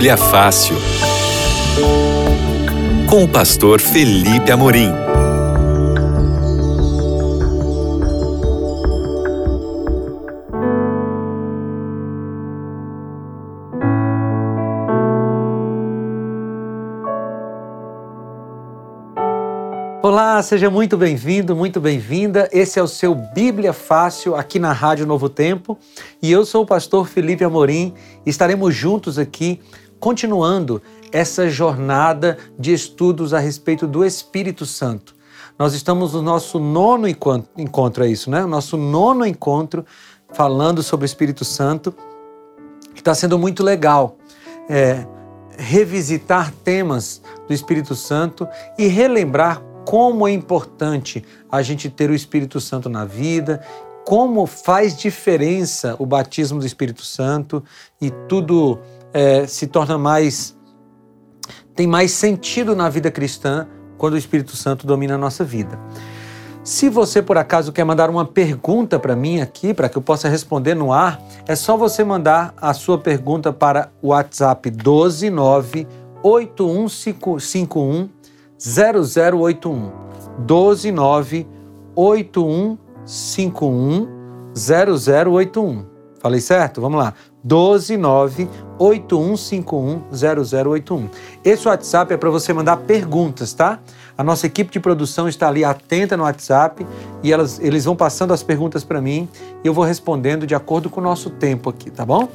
Bíblia Fácil. Com o pastor Felipe Amorim. Olá, seja muito bem-vindo, muito bem-vinda. Esse é o seu Bíblia Fácil aqui na Rádio Novo Tempo e eu sou o pastor Felipe Amorim. Estaremos juntos aqui continuando essa jornada de estudos a respeito do Espírito Santo. Nós estamos no nosso nono encontro, é isso, né? O nosso nono encontro falando sobre o Espírito Santo, que está sendo muito legal. É, revisitar temas do Espírito Santo e relembrar como é importante a gente ter o Espírito Santo na vida, como faz diferença o batismo do Espírito Santo e tudo é, se torna mais. tem mais sentido na vida cristã quando o Espírito Santo domina a nossa vida. Se você por acaso quer mandar uma pergunta para mim aqui, para que eu possa responder no ar, é só você mandar a sua pergunta para o WhatsApp 129 8151 0081 129 8151 0081. Falei certo? Vamos lá. 129 8151 0081. Esse WhatsApp é para você mandar perguntas, tá? A nossa equipe de produção está ali atenta no WhatsApp e elas, eles vão passando as perguntas para mim e eu vou respondendo de acordo com o nosso tempo aqui, tá bom?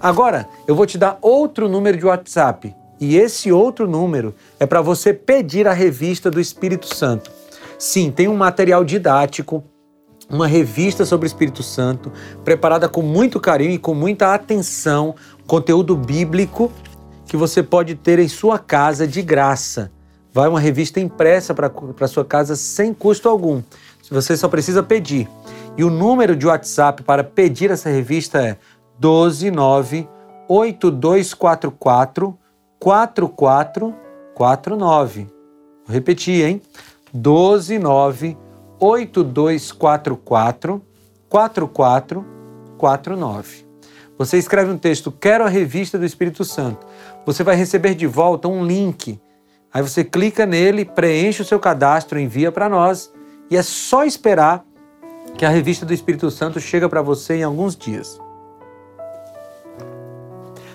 Agora, eu vou te dar outro número de WhatsApp e esse outro número é para você pedir a revista do Espírito Santo. Sim, tem um material didático, uma revista sobre o Espírito Santo, preparada com muito carinho e com muita atenção, conteúdo bíblico que você pode ter em sua casa de graça. Vai uma revista impressa para sua casa sem custo algum. Você só precisa pedir. E o número de WhatsApp para pedir essa revista é 129 8244 4449. Vou repetir, hein? 129 8244 4449. Você escreve um texto, quero a revista do Espírito Santo. Você vai receber de volta um link. Aí você clica nele, preenche o seu cadastro, envia para nós e é só esperar que a revista do Espírito Santo chega para você em alguns dias.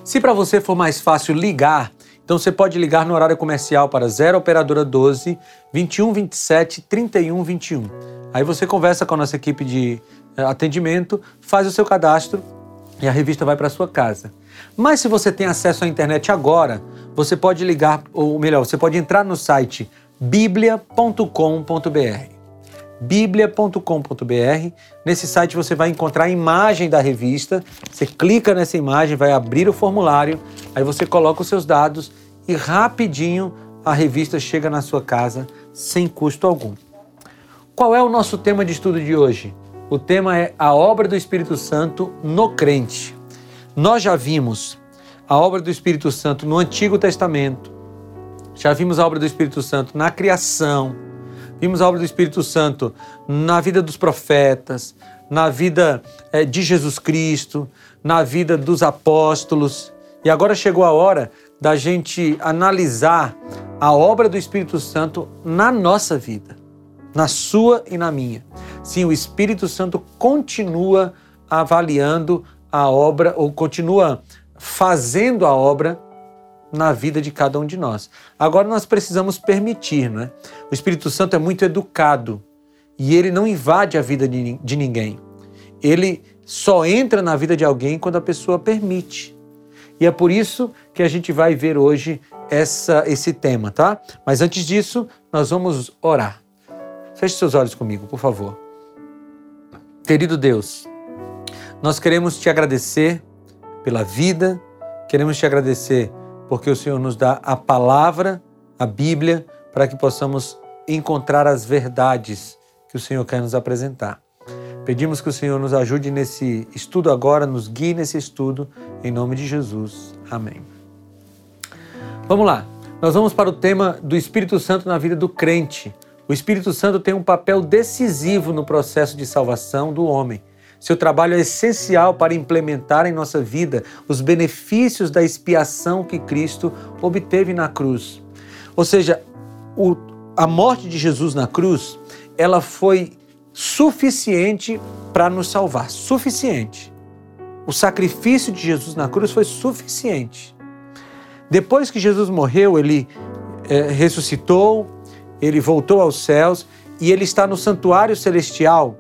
Se para você for mais fácil ligar, então você pode ligar no horário comercial para 0 operadora 12 21 27 31 21. Aí você conversa com a nossa equipe de eh, atendimento, faz o seu cadastro e a revista vai para sua casa. Mas se você tem acesso à internet agora, você pode ligar, ou melhor, você pode entrar no site biblia.com.br biblia.com.br. Nesse site você vai encontrar a imagem da revista. Você clica nessa imagem, vai abrir o formulário, aí você coloca os seus dados e rapidinho a revista chega na sua casa sem custo algum. Qual é o nosso tema de estudo de hoje? O tema é a obra do Espírito Santo no crente. Nós já vimos a obra do Espírito Santo no Antigo Testamento, já vimos a obra do Espírito Santo na criação, Vimos a obra do Espírito Santo na vida dos profetas, na vida é, de Jesus Cristo, na vida dos apóstolos. E agora chegou a hora da gente analisar a obra do Espírito Santo na nossa vida, na sua e na minha. Sim, o Espírito Santo continua avaliando a obra ou continua fazendo a obra na vida de cada um de nós. Agora nós precisamos permitir, não é? O Espírito Santo é muito educado e ele não invade a vida de, ninguém. Ele só entra na vida de alguém quando a pessoa permite. E é por isso que a gente vai ver hoje essa, esse tema, tá? Mas antes disso, nós vamos orar. Feche seus olhos comigo, por favor. Querido Deus, nós queremos te agradecer pela vida, queremos te agradecer porque o Senhor nos dá a palavra, a Bíblia, para que possamos encontrar as verdades que o Senhor quer nos apresentar. Pedimos que o Senhor nos ajude nesse estudo agora, nos guie nesse estudo, em nome de Jesus. Amém. Vamos lá. Nós vamos para o tema do Espírito Santo na vida do crente. O Espírito Santo tem um papel decisivo no processo de salvação do homem. Seu trabalho é essencial para implementar em nossa vida os benefícios da expiação que Cristo obteve na cruz. Ou seja, o, a morte de Jesus na cruz, ela foi suficiente para nos salvar, suficiente. O sacrifício de Jesus na cruz foi suficiente. Depois que Jesus morreu, ele é, ressuscitou, ele voltou aos céus e ele está no santuário celestial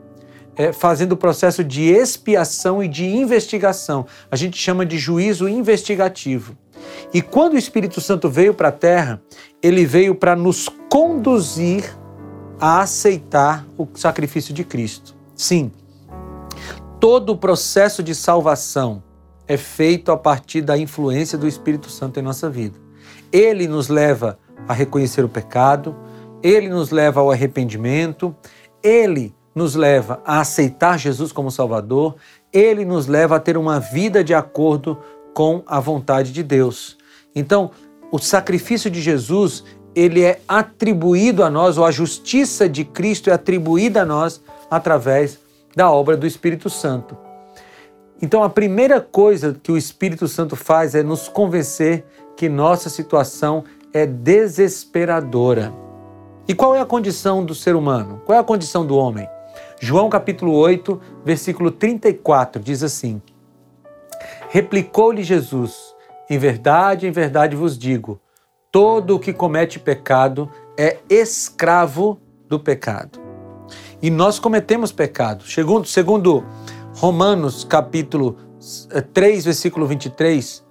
é, fazendo o processo de expiação e de investigação. A gente chama de juízo investigativo. E quando o Espírito Santo veio para a terra, ele veio para nos conduzir a aceitar o sacrifício de Cristo. Sim, todo o processo de salvação é feito a partir da influência do Espírito Santo em nossa vida. Ele nos leva a reconhecer o pecado, ele nos leva ao arrependimento, ele nos leva a aceitar Jesus como Salvador, ele nos leva a ter uma vida de acordo com a vontade de Deus. Então, o sacrifício de Jesus, ele é atribuído a nós, ou a justiça de Cristo é atribuída a nós através da obra do Espírito Santo. Então, a primeira coisa que o Espírito Santo faz é nos convencer que nossa situação é desesperadora. E qual é a condição do ser humano? Qual é a condição do homem? João capítulo 8, versículo 34 diz assim: Replicou-lhe Jesus: Em verdade, em verdade vos digo, todo o que comete pecado é escravo do pecado. E nós cometemos pecado. Segundo, segundo Romanos capítulo 3, eh, versículo 23,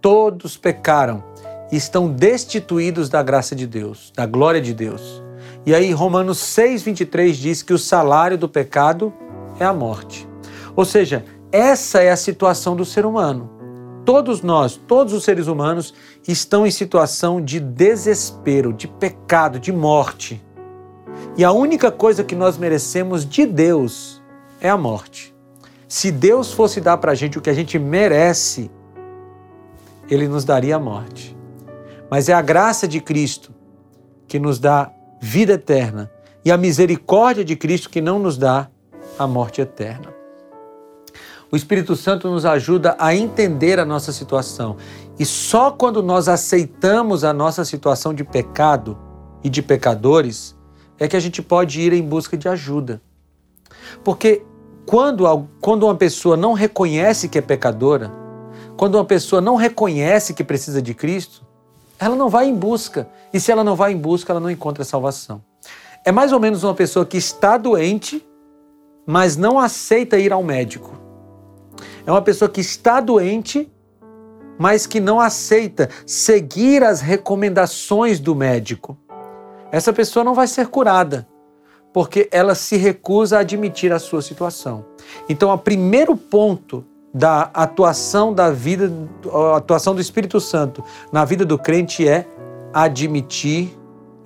todos pecaram estão destituídos da graça de Deus, da glória de Deus. E aí Romanos 6, 23 diz que o salário do pecado é a morte. Ou seja, essa é a situação do ser humano. Todos nós, todos os seres humanos, estão em situação de desespero, de pecado, de morte. E a única coisa que nós merecemos de Deus é a morte. Se Deus fosse dar para a gente o que a gente merece, Ele nos daria a morte. Mas é a graça de Cristo que nos dá vida eterna e a misericórdia de Cristo que não nos dá a morte eterna. O Espírito Santo nos ajuda a entender a nossa situação. E só quando nós aceitamos a nossa situação de pecado e de pecadores é que a gente pode ir em busca de ajuda. Porque quando, quando uma pessoa não reconhece que é pecadora, quando uma pessoa não reconhece que precisa de Cristo, ela não vai em busca. E se ela não vai em busca, ela não encontra salvação. É mais ou menos uma pessoa que está doente, mas não aceita ir ao médico. É uma pessoa que está doente, mas que não aceita seguir as recomendações do médico. Essa pessoa não vai ser curada, porque ela se recusa a admitir a sua situação. Então, o primeiro ponto da atuação da vida, atuação do Espírito Santo na vida do crente é admitir,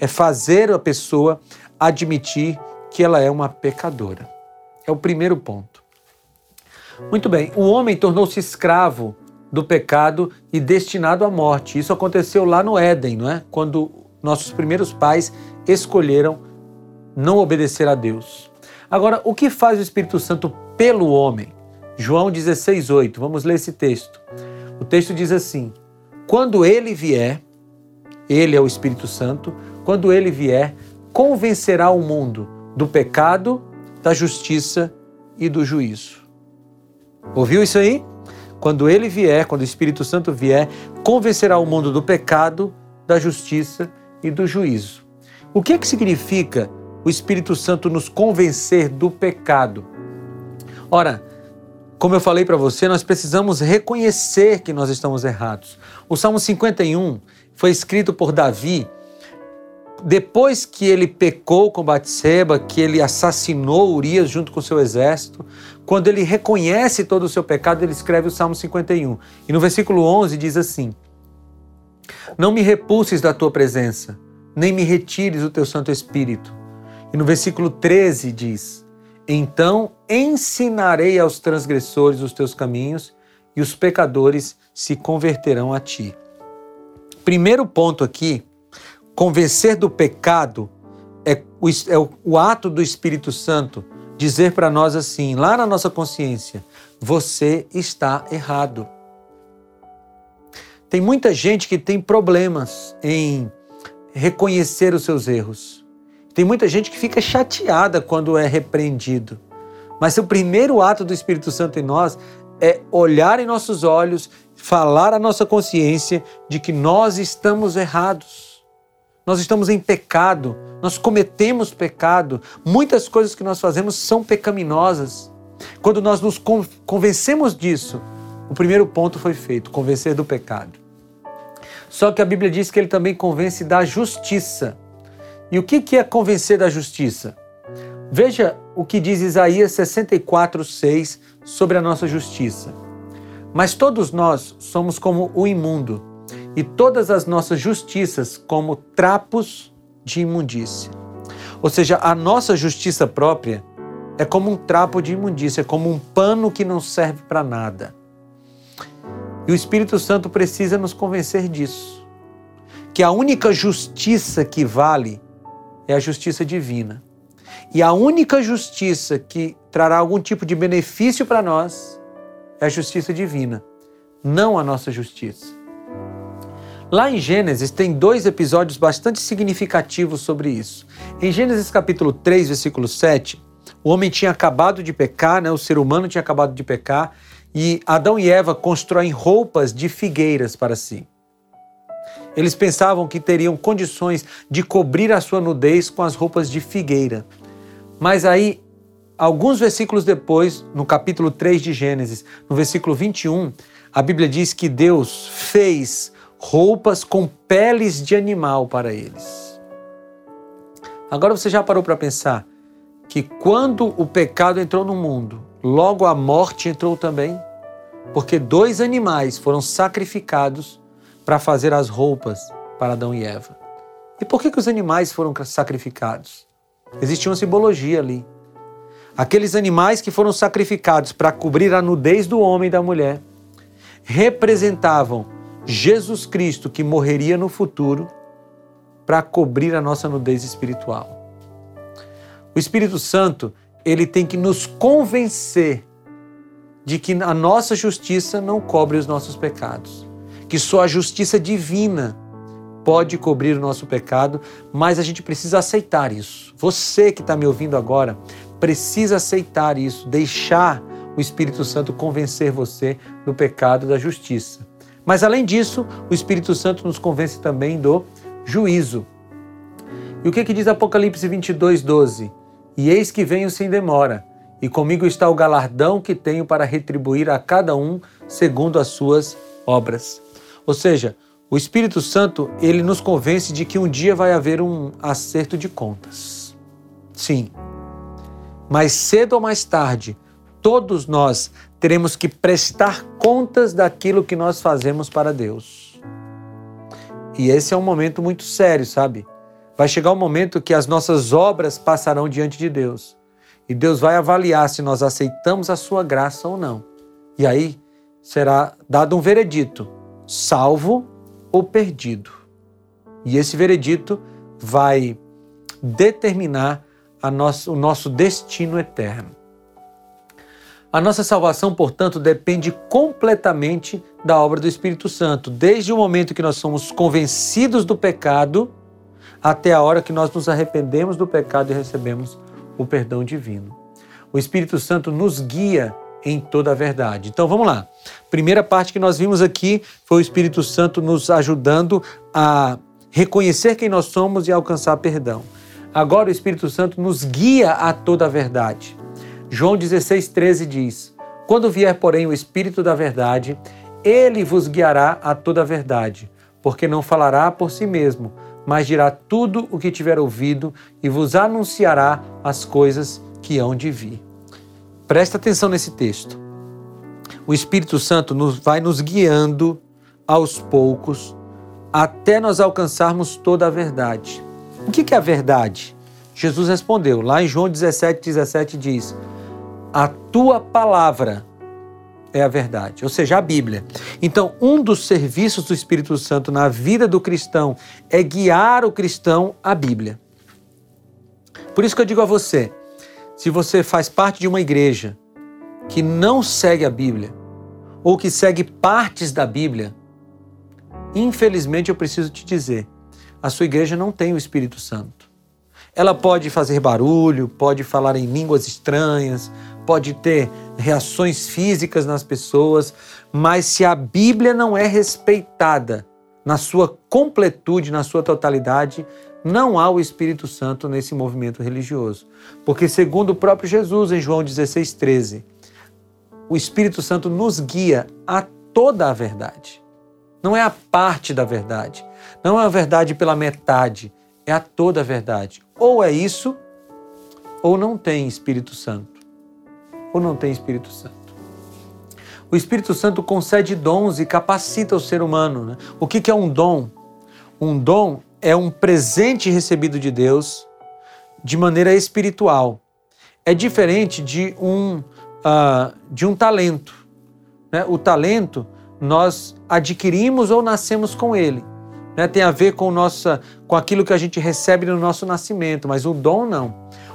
é fazer a pessoa admitir que ela é uma pecadora. É o primeiro ponto. Muito bem, o homem tornou-se escravo do pecado e destinado à morte. Isso aconteceu lá no Éden, não é? Quando nossos primeiros pais escolheram não obedecer a Deus. Agora, o que faz o Espírito Santo pelo homem? João 16,8. Vamos ler esse texto. O texto diz assim: Quando ele vier, ele é o Espírito Santo, quando ele vier, convencerá o mundo do pecado, da justiça e do juízo. Ouviu isso aí? Quando ele vier, quando o Espírito Santo vier, convencerá o mundo do pecado, da justiça e do juízo. O que, é que significa o Espírito Santo nos convencer do pecado? Ora, como eu falei para você, nós precisamos reconhecer que nós estamos errados. O Salmo 51 foi escrito por Davi depois que ele pecou com Batseba, que ele assassinou Urias junto com seu exército, quando ele reconhece todo o seu pecado, ele escreve o Salmo 51. E no versículo 11 diz assim: Não me repulses da tua presença, nem me retires o teu Santo Espírito. E no versículo 13 diz: então ensinarei aos transgressores os teus caminhos e os pecadores se converterão a ti. Primeiro ponto aqui, convencer do pecado é o, é o ato do Espírito Santo dizer para nós assim, lá na nossa consciência: você está errado. Tem muita gente que tem problemas em reconhecer os seus erros. Tem muita gente que fica chateada quando é repreendido. Mas o primeiro ato do Espírito Santo em nós é olhar em nossos olhos, falar à nossa consciência de que nós estamos errados. Nós estamos em pecado, nós cometemos pecado. Muitas coisas que nós fazemos são pecaminosas. Quando nós nos convencemos disso, o primeiro ponto foi feito: convencer do pecado. Só que a Bíblia diz que ele também convence da justiça. E o que é convencer da justiça? Veja o que diz Isaías 64, 6 sobre a nossa justiça. Mas todos nós somos como o imundo, e todas as nossas justiças como trapos de imundícia. Ou seja, a nossa justiça própria é como um trapo de imundícia, é como um pano que não serve para nada. E o Espírito Santo precisa nos convencer disso. Que a única justiça que vale é a justiça divina. E a única justiça que trará algum tipo de benefício para nós é a justiça divina, não a nossa justiça. Lá em Gênesis tem dois episódios bastante significativos sobre isso. Em Gênesis capítulo 3, versículo 7, o homem tinha acabado de pecar, né? o ser humano tinha acabado de pecar, e Adão e Eva constroem roupas de figueiras para si. Eles pensavam que teriam condições de cobrir a sua nudez com as roupas de figueira. Mas aí, alguns versículos depois, no capítulo 3 de Gênesis, no versículo 21, a Bíblia diz que Deus fez roupas com peles de animal para eles. Agora você já parou para pensar que quando o pecado entrou no mundo, logo a morte entrou também, porque dois animais foram sacrificados para fazer as roupas para Adão e Eva. E por que, que os animais foram sacrificados? Existia uma simbologia ali. Aqueles animais que foram sacrificados para cobrir a nudez do homem e da mulher representavam Jesus Cristo que morreria no futuro para cobrir a nossa nudez espiritual. O Espírito Santo, ele tem que nos convencer de que a nossa justiça não cobre os nossos pecados, que só a justiça divina pode cobrir o nosso pecado, mas a gente precisa aceitar isso. Você que está me ouvindo agora precisa aceitar isso, deixar o Espírito Santo convencer você do pecado da justiça. Mas além disso, o Espírito Santo nos convence também do juízo. E o que, que diz Apocalipse 22, 12? E eis que venho sem demora, e comigo está o galardão que tenho para retribuir a cada um segundo as suas obras. Ou seja, o Espírito Santo, ele nos convence de que um dia vai haver um acerto de contas. Sim. Mas cedo ou mais tarde, todos nós teremos que prestar contas daquilo que nós fazemos para Deus. E esse é um momento muito sério, sabe? Vai chegar um momento que as nossas obras passarão diante de Deus. E Deus vai avaliar se nós aceitamos a sua graça ou não. E aí será dado um veredito: salvo ou perdido. E esse veredito vai determinar nosso, o nosso destino eterno. A nossa salvação, portanto, depende completamente da obra do Espírito Santo, desde o momento que nós somos convencidos do pecado até a hora que nós nos arrependemos do pecado e recebemos o perdão divino. O Espírito Santo nos guia em toda a verdade. Então vamos lá. Primeira parte que nós vimos aqui foi o Espírito Santo nos ajudando a reconhecer quem nós somos e alcançar perdão. Agora o Espírito Santo nos guia a toda a verdade. João 16, 13 diz: Quando vier, porém, o Espírito da verdade, ele vos guiará a toda a verdade, porque não falará por si mesmo, mas dirá tudo o que tiver ouvido e vos anunciará as coisas que hão de vir. Presta atenção nesse texto. O Espírito Santo nos, vai nos guiando aos poucos até nós alcançarmos toda a verdade. O que é a verdade? Jesus respondeu, lá em João 17, 17 diz: A tua palavra é a verdade, ou seja, a Bíblia. Então, um dos serviços do Espírito Santo na vida do cristão é guiar o cristão à Bíblia. Por isso que eu digo a você: Se você faz parte de uma igreja que não segue a Bíblia, ou que segue partes da Bíblia, infelizmente eu preciso te dizer, a sua igreja não tem o Espírito Santo. Ela pode fazer barulho, pode falar em línguas estranhas, pode ter reações físicas nas pessoas, mas se a Bíblia não é respeitada na sua completude, na sua totalidade, não há o Espírito Santo nesse movimento religioso. Porque, segundo o próprio Jesus, em João 16, 13, o Espírito Santo nos guia a toda a verdade. Não é a parte da verdade. Não é a verdade pela metade. É a toda a verdade. Ou é isso, ou não tem Espírito Santo. Ou não tem Espírito Santo. O Espírito Santo concede dons e capacita o ser humano. Né? O que é um dom? Um dom é um presente recebido de Deus de maneira espiritual. É diferente de um uh, de um talento. Né? O talento nós adquirimos ou nascemos com ele. Né? Tem a ver com, nossa, com aquilo que a gente recebe no nosso nascimento, mas o dom não.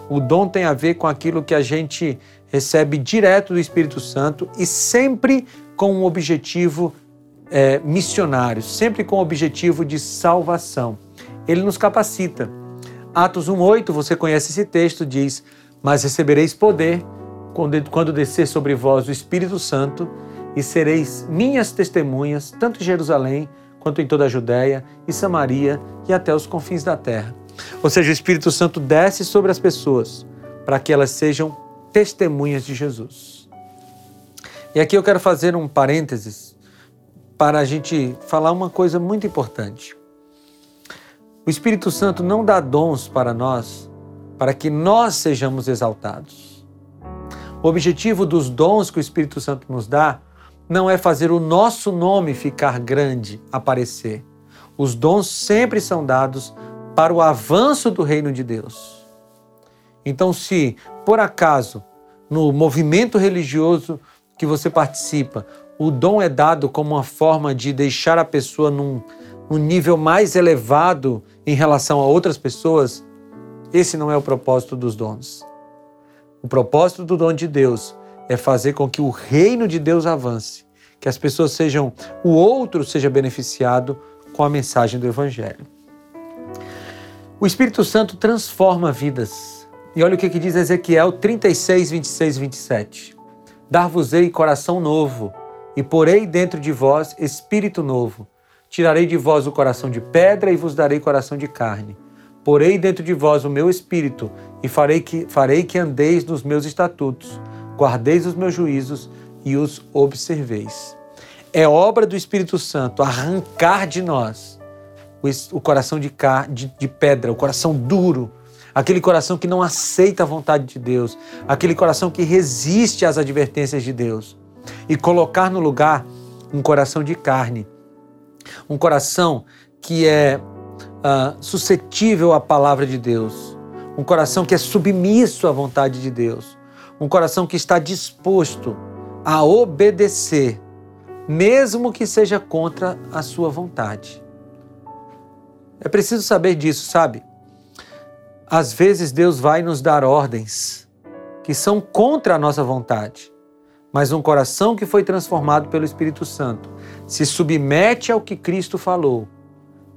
O dom tem a ver com aquilo que a gente recebe direto do Espírito Santo e sempre com um objetivo é, missionário, sempre com o objetivo de salvação. Ele nos capacita. Atos 1,8, você conhece esse texto, diz: Mas recebereis poder quando descer sobre vós o Espírito Santo, e sereis minhas testemunhas, tanto em Jerusalém quanto em toda a Judéia e Samaria e até os confins da terra. Ou seja, o Espírito Santo desce sobre as pessoas para que elas sejam testemunhas de Jesus. E aqui eu quero fazer um parênteses para a gente falar uma coisa muito importante. O Espírito Santo não dá dons para nós para que nós sejamos exaltados. O objetivo dos dons que o Espírito Santo nos dá não é fazer o nosso nome ficar grande, aparecer. Os dons sempre são dados para o avanço do reino de Deus. Então, se por acaso no movimento religioso que você participa, o dom é dado como uma forma de deixar a pessoa num, num nível mais elevado em relação a outras pessoas, esse não é o propósito dos dons. O propósito do dom de Deus é fazer com que o reino de Deus avance, que as pessoas sejam, o outro seja beneficiado com a mensagem do Evangelho. O Espírito Santo transforma vidas. E olha o que, que diz Ezequiel 36, 26 e 27. Dar-vos-ei coração novo, e porei dentro de vós espírito novo. Tirarei de vós o coração de pedra e vos darei coração de carne Porei dentro de vós o meu espírito e farei que, farei que andeis nos meus estatutos, guardeis os meus juízos e os observeis. É obra do Espírito Santo arrancar de nós o, coração de, de, de pedra, o coração duro, aquele coração que não aceita a vontade de Deus, aquele coração que resiste às advertências de Deus, e colocar no lugar um coração de carne, um coração que é uh, suscetível à palavra de Deus, um coração que é submisso à vontade de Deus, um coração que está disposto a obedecer, mesmo que seja contra a sua vontade. É preciso saber disso, sabe? Às vezes Deus vai nos dar ordens que são contra a nossa vontade, mas um coração que foi transformado pelo Espírito Santo se submete ao que Cristo falou,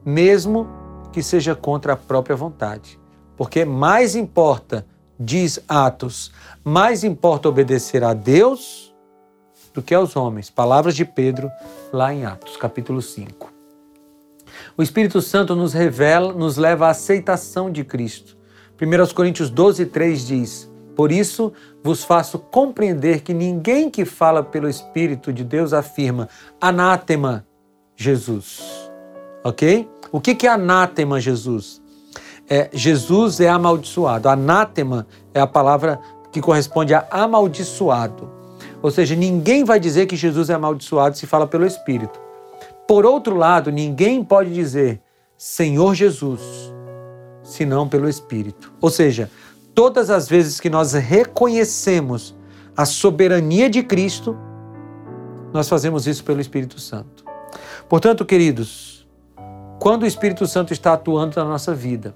mesmo que seja contra a própria vontade. Porque mais importa, diz Atos, mais importa obedecer a Deus do que aos homens. Palavras de Pedro lá em Atos, capítulo 5. O Espírito Santo nos revela, nos leva à aceitação de Cristo. 1 Coríntios 12, 3 diz: Por isso vos faço compreender que ninguém que fala pelo Espírito de Deus afirma anátema Jesus. Ok? O que é anátema, Jesus? É, Jesus é amaldiçoado. Anátema é a palavra que corresponde a amaldiçoado. Ou seja, ninguém vai dizer que Jesus é amaldiçoado se fala pelo Espírito. Por outro lado, ninguém pode dizer Senhor Jesus senão pelo Espírito. Ou seja, todas as vezes que nós reconhecemos a soberania de Cristo, nós fazemos isso pelo Espírito Santo. Portanto, queridos, quando o Espírito Santo está atuando na nossa vida,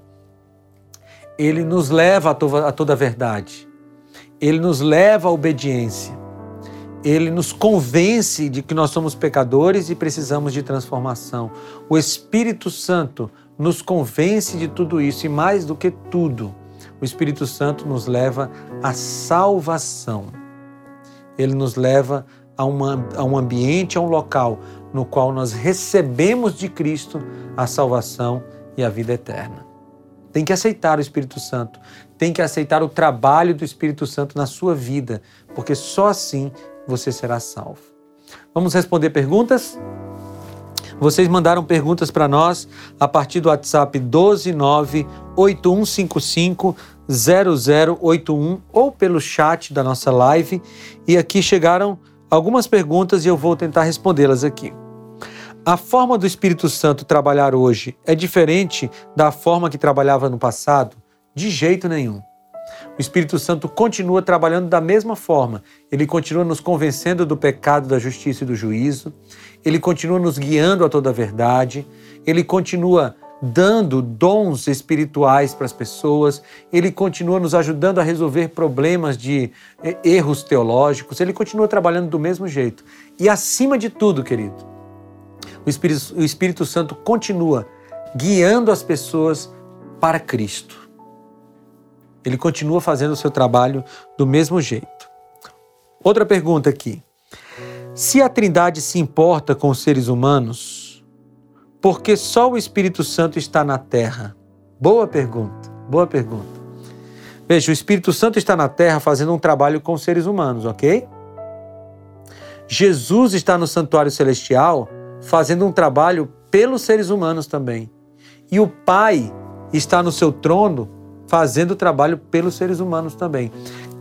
ele nos leva a, to a toda a verdade. ele nos leva à obediência. Ele nos convence de que nós somos pecadores e precisamos de transformação. O Espírito Santo nos convence de tudo isso e mais do que tudo, o Espírito Santo nos leva à salvação. Ele nos leva a, uma, a um ambiente, a um local no qual nós recebemos de Cristo a salvação e a vida eterna. Tem que aceitar o Espírito Santo, tem que aceitar o trabalho do Espírito Santo na sua vida, porque só assim você será salvo. Vamos responder perguntas? Vocês mandaram perguntas para nós a partir do WhatsApp 12981550081 ou pelo chat da nossa live. E aqui chegaram algumas perguntas e eu vou tentar respondê-las aqui. A forma do Espírito Santo trabalhar hoje é diferente da forma que trabalhava no passado? De jeito nenhum. O Espírito Santo continua trabalhando da mesma forma. Ele continua nos convencendo do pecado, da justiça e do juízo. Ele continua nos guiando a toda a verdade. Ele continua dando dons espirituais para as pessoas. Ele continua nos ajudando a resolver problemas de eh, erros teológicos. Ele continua trabalhando do mesmo jeito. E acima de tudo, querido, o Espírito, o Espírito Santo continua guiando as pessoas para Cristo. Ele continua fazendo o seu trabalho do mesmo jeito. Outra pergunta aqui. Se a Trindade se importa com os seres humanos, por que só o Espírito Santo está na terra? Boa pergunta, boa pergunta. Veja, o Espírito Santo está na terra fazendo um trabalho com os seres humanos, ok? Jesus está no santuário celestial fazendo um trabalho pelos seres humanos também. E o Pai está no seu trono fazendo o trabalho pelos seres humanos também.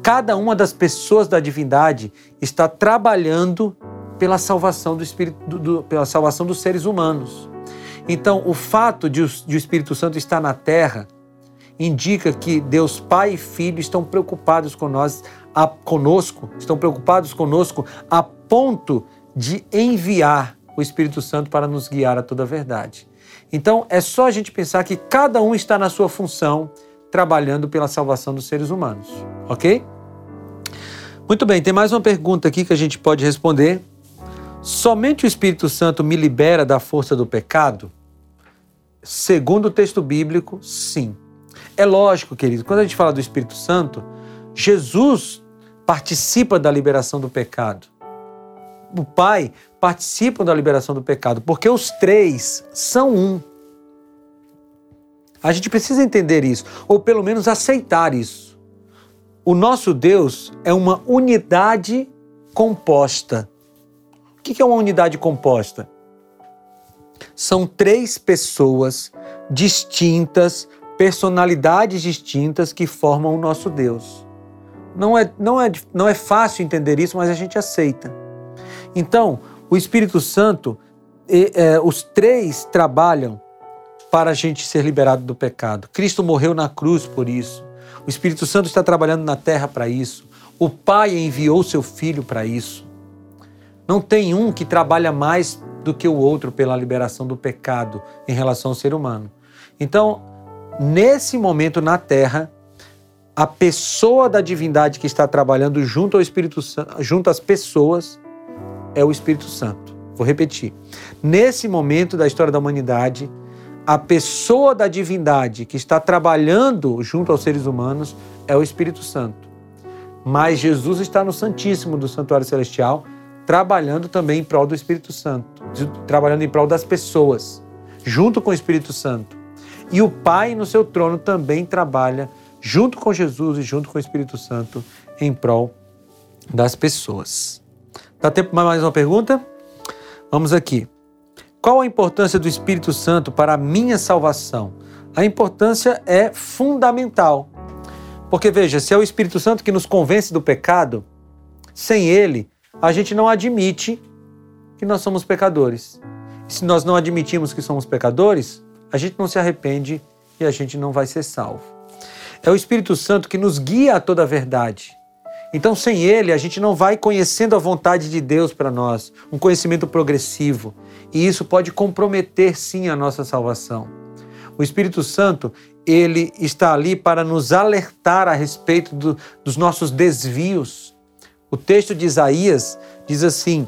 Cada uma das pessoas da divindade está trabalhando pela salvação do espírito, do, do, pela salvação dos seres humanos. Então, o fato de o, de o Espírito Santo estar na Terra indica que Deus Pai e Filho estão preocupados com nós, a, conosco, estão preocupados conosco a ponto de enviar o Espírito Santo para nos guiar a toda a verdade. Então, é só a gente pensar que cada um está na sua função, trabalhando pela salvação dos seres humanos, ok? Muito bem, tem mais uma pergunta aqui que a gente pode responder. Somente o Espírito Santo me libera da força do pecado? Segundo o texto bíblico, sim. É lógico, querido, quando a gente fala do Espírito Santo, Jesus participa da liberação do pecado. O Pai participam da liberação do pecado, porque os três são um. A gente precisa entender isso, ou pelo menos aceitar isso. O nosso Deus é uma unidade composta. O que é uma unidade composta? São três pessoas distintas, personalidades distintas que formam o nosso Deus. Não é, não é, não é fácil entender isso, mas a gente aceita. Então, o Espírito Santo, é, os três trabalham para a gente ser liberado do pecado. Cristo morreu na cruz por isso. O Espírito Santo está trabalhando na terra para isso. O Pai enviou seu Filho para isso. Não tem um que trabalha mais do que o outro pela liberação do pecado em relação ao ser humano. Então, nesse momento na terra, a pessoa da divindade que está trabalhando junto ao Espírito Santo, junto às pessoas, é o Espírito Santo. Vou repetir. Nesse momento da história da humanidade, a pessoa da divindade que está trabalhando junto aos seres humanos é o Espírito Santo. Mas Jesus está no Santíssimo do Santuário Celestial, trabalhando também em prol do Espírito Santo, trabalhando em prol das pessoas, junto com o Espírito Santo. E o Pai no seu trono também trabalha junto com Jesus e junto com o Espírito Santo em prol das pessoas. Dá tempo para mais uma pergunta? Vamos aqui. Qual a importância do Espírito Santo para a minha salvação? A importância é fundamental. Porque veja, se é o Espírito Santo que nos convence do pecado, sem ele, a gente não admite que nós somos pecadores. Se nós não admitimos que somos pecadores, a gente não se arrepende e a gente não vai ser salvo. É o Espírito Santo que nos guia a toda a verdade. Então, sem ele, a gente não vai conhecendo a vontade de Deus para nós, um conhecimento progressivo. E isso pode comprometer, sim, a nossa salvação. O Espírito Santo, ele está ali para nos alertar a respeito do, dos nossos desvios. O texto de Isaías diz assim: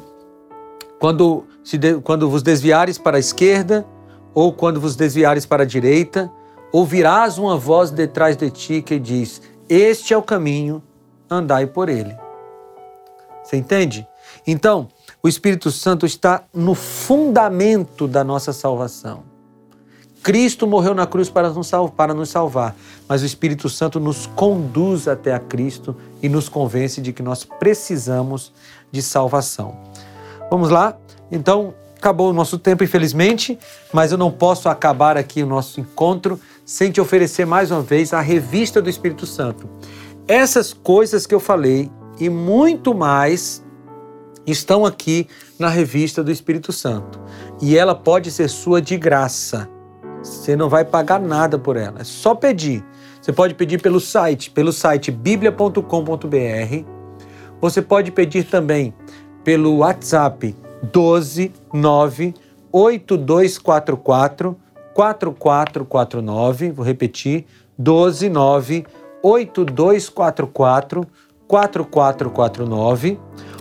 quando, se de, quando vos desviares para a esquerda, ou quando vos desviares para a direita, ouvirás uma voz detrás de ti que diz: Este é o caminho, andai por ele. Você entende? Então, o Espírito Santo está no fundamento da nossa salvação. Cristo morreu na cruz para nos, para nos salvar, mas o Espírito Santo nos conduz até a Cristo e nos convence de que nós precisamos de salvação. Vamos lá? Então, acabou o nosso tempo, infelizmente, mas eu não posso acabar aqui o nosso encontro sem te oferecer mais uma vez a revista do Espírito Santo. Essas coisas que eu falei e muito mais estão aqui na revista do Espírito Santo. E ela pode ser sua de graça. Você não vai pagar nada por ela, é só pedir. Você pode pedir pelo site, pelo site biblia.com.br. Você pode pedir também pelo WhatsApp 12 9 8244 4449. Vou repetir: 12 9 8244 4449.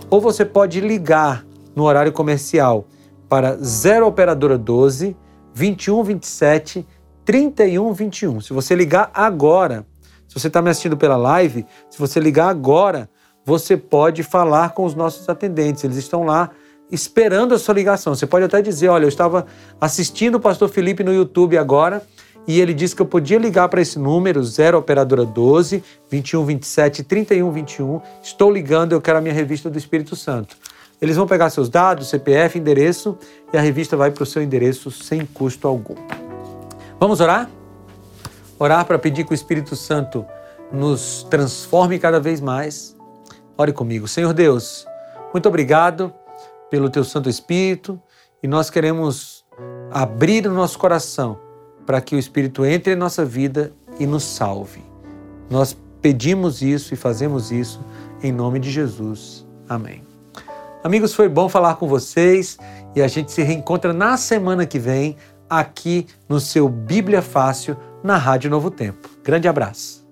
Ou você pode ligar no horário comercial para 0 operadora 12 2127 3121. Se você ligar agora, se você está me assistindo pela live, se você ligar agora, você pode falar com os nossos atendentes. Eles estão lá esperando a sua ligação. Você pode até dizer: Olha, eu estava assistindo o pastor Felipe no YouTube agora e ele disse que eu podia ligar para esse número, 0 operadora 12 2127 3121. Estou ligando, eu quero a minha revista do Espírito Santo. Eles vão pegar seus dados, CPF, endereço e a revista vai para o seu endereço sem custo algum. Vamos orar? Orar para pedir que o Espírito Santo nos transforme cada vez mais. Ore comigo. Senhor Deus, muito obrigado pelo teu Santo Espírito e nós queremos abrir o nosso coração para que o Espírito entre em nossa vida e nos salve. Nós pedimos isso e fazemos isso em nome de Jesus. Amém. Amigos, foi bom falar com vocês e a gente se reencontra na semana que vem aqui no seu Bíblia Fácil na Rádio Novo Tempo. Grande abraço.